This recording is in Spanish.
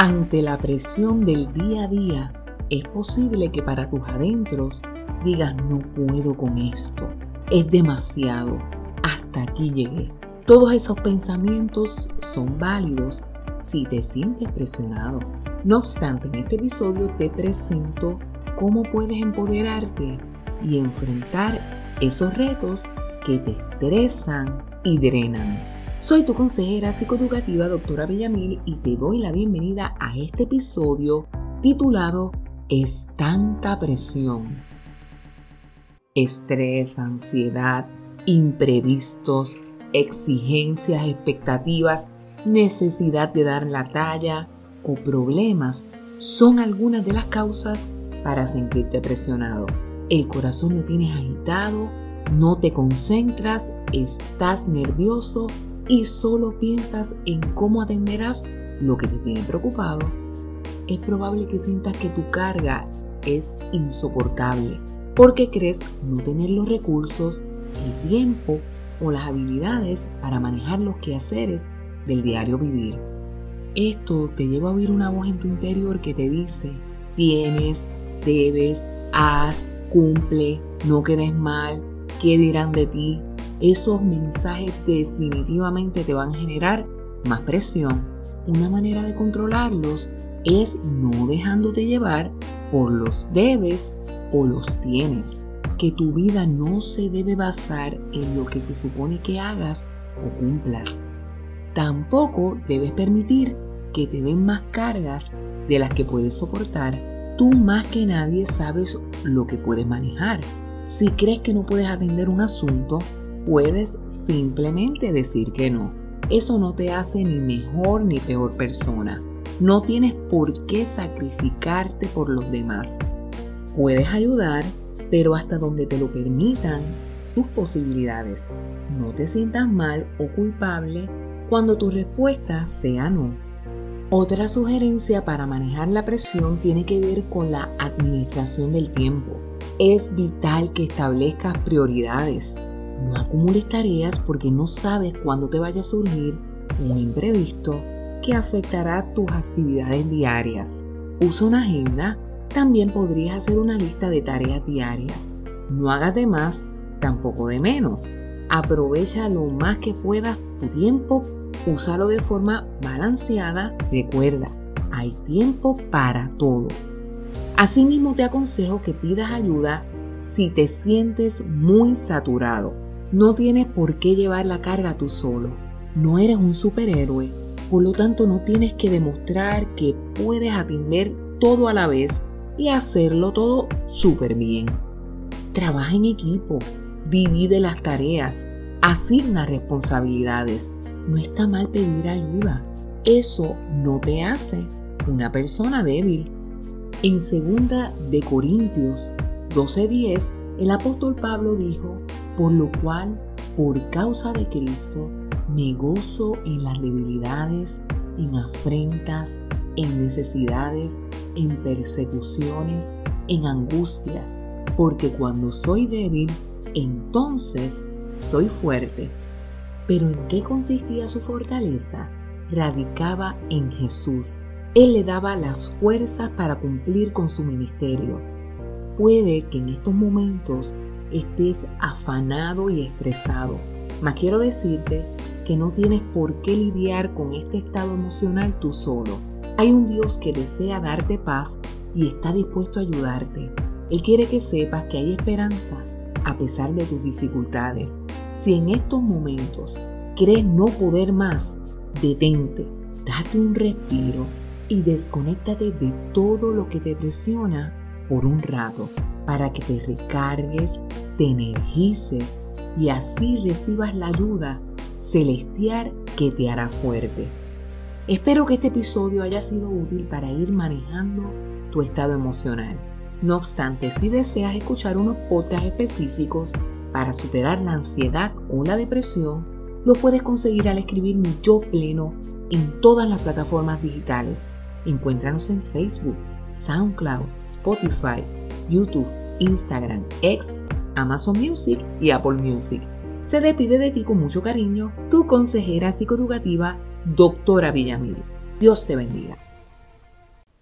Ante la presión del día a día, es posible que para tus adentros digas no puedo con esto, es demasiado, hasta aquí llegué. Todos esos pensamientos son válidos si te sientes presionado. No obstante, en este episodio te presento cómo puedes empoderarte y enfrentar esos retos que te estresan y drenan. Soy tu consejera psicoeducativa, doctora Villamil, y te doy la bienvenida a este episodio titulado Es tanta presión. Estrés, ansiedad, imprevistos, exigencias, expectativas, necesidad de dar la talla o problemas son algunas de las causas para sentirte presionado. El corazón lo tienes agitado, no te concentras, estás nervioso y solo piensas en cómo atenderás lo que te tiene preocupado, es probable que sientas que tu carga es insoportable porque crees no tener los recursos, el tiempo o las habilidades para manejar los quehaceres del diario vivir. Esto te lleva a oír una voz en tu interior que te dice, tienes, debes, haz, cumple, no quedes mal, qué dirán de ti, esos mensajes definitivamente te van a generar más presión. Una manera de controlarlos es no dejándote llevar por los debes o los tienes. Que tu vida no se debe basar en lo que se supone que hagas o cumplas. Tampoco debes permitir que te den más cargas de las que puedes soportar. Tú más que nadie sabes lo que puedes manejar. Si crees que no puedes atender un asunto, puedes simplemente decir que no. Eso no te hace ni mejor ni peor persona. No tienes por qué sacrificarte por los demás. Puedes ayudar, pero hasta donde te lo permitan tus posibilidades. No te sientas mal o culpable cuando tu respuesta sea no. Otra sugerencia para manejar la presión tiene que ver con la administración del tiempo. Es vital que establezcas prioridades no acumules tareas porque no sabes cuándo te vaya a surgir un imprevisto que afectará tus actividades diarias. Usa una agenda. También podrías hacer una lista de tareas diarias. No hagas de más, tampoco de menos. Aprovecha lo más que puedas tu tiempo. Úsalo de forma balanceada. Recuerda, hay tiempo para todo. Asimismo te aconsejo que pidas ayuda si te sientes muy saturado no tienes por qué llevar la carga tú solo. No eres un superhéroe, por lo tanto no tienes que demostrar que puedes atender todo a la vez y hacerlo todo súper bien. Trabaja en equipo, divide las tareas, asigna responsabilidades. No está mal pedir ayuda. Eso no te hace una persona débil. En 2 de Corintios 12:10, el apóstol Pablo dijo, por lo cual, por causa de Cristo, me gozo en las debilidades, en afrentas, en necesidades, en persecuciones, en angustias, porque cuando soy débil, entonces soy fuerte. Pero ¿en qué consistía su fortaleza? Radicaba en Jesús. Él le daba las fuerzas para cumplir con su ministerio. Puede que en estos momentos estés afanado y estresado. Mas quiero decirte que no tienes por qué lidiar con este estado emocional tú solo. Hay un Dios que desea darte paz y está dispuesto a ayudarte. Él quiere que sepas que hay esperanza a pesar de tus dificultades. Si en estos momentos crees no poder más, detente, date un respiro y desconéctate de todo lo que te presiona por un rato para que te recargues, te energices y así recibas la ayuda celestial que te hará fuerte. Espero que este episodio haya sido útil para ir manejando tu estado emocional. No obstante, si deseas escuchar unos podcasts específicos para superar la ansiedad o la depresión, lo puedes conseguir al escribir mi yo pleno en todas las plataformas digitales. Encuéntranos en Facebook, SoundCloud, Spotify, YouTube, Instagram, X, Amazon Music y Apple Music. Se despide de ti con mucho cariño tu consejera psicoeducativa, doctora Villamil. Dios te bendiga.